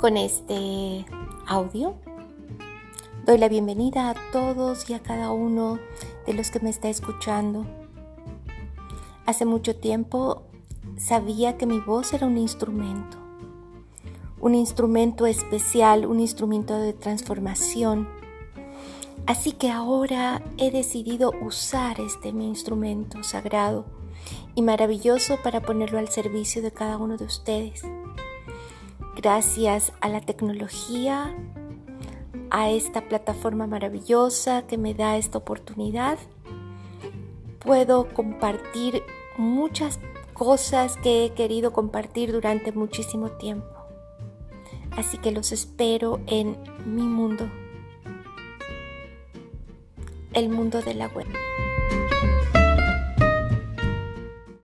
con este audio. Doy la bienvenida a todos y a cada uno de los que me está escuchando. Hace mucho tiempo sabía que mi voz era un instrumento, un instrumento especial, un instrumento de transformación. Así que ahora he decidido usar este mi instrumento sagrado y maravilloso para ponerlo al servicio de cada uno de ustedes. Gracias a la tecnología, a esta plataforma maravillosa que me da esta oportunidad, puedo compartir muchas cosas que he querido compartir durante muchísimo tiempo. Así que los espero en mi mundo, el mundo de la web.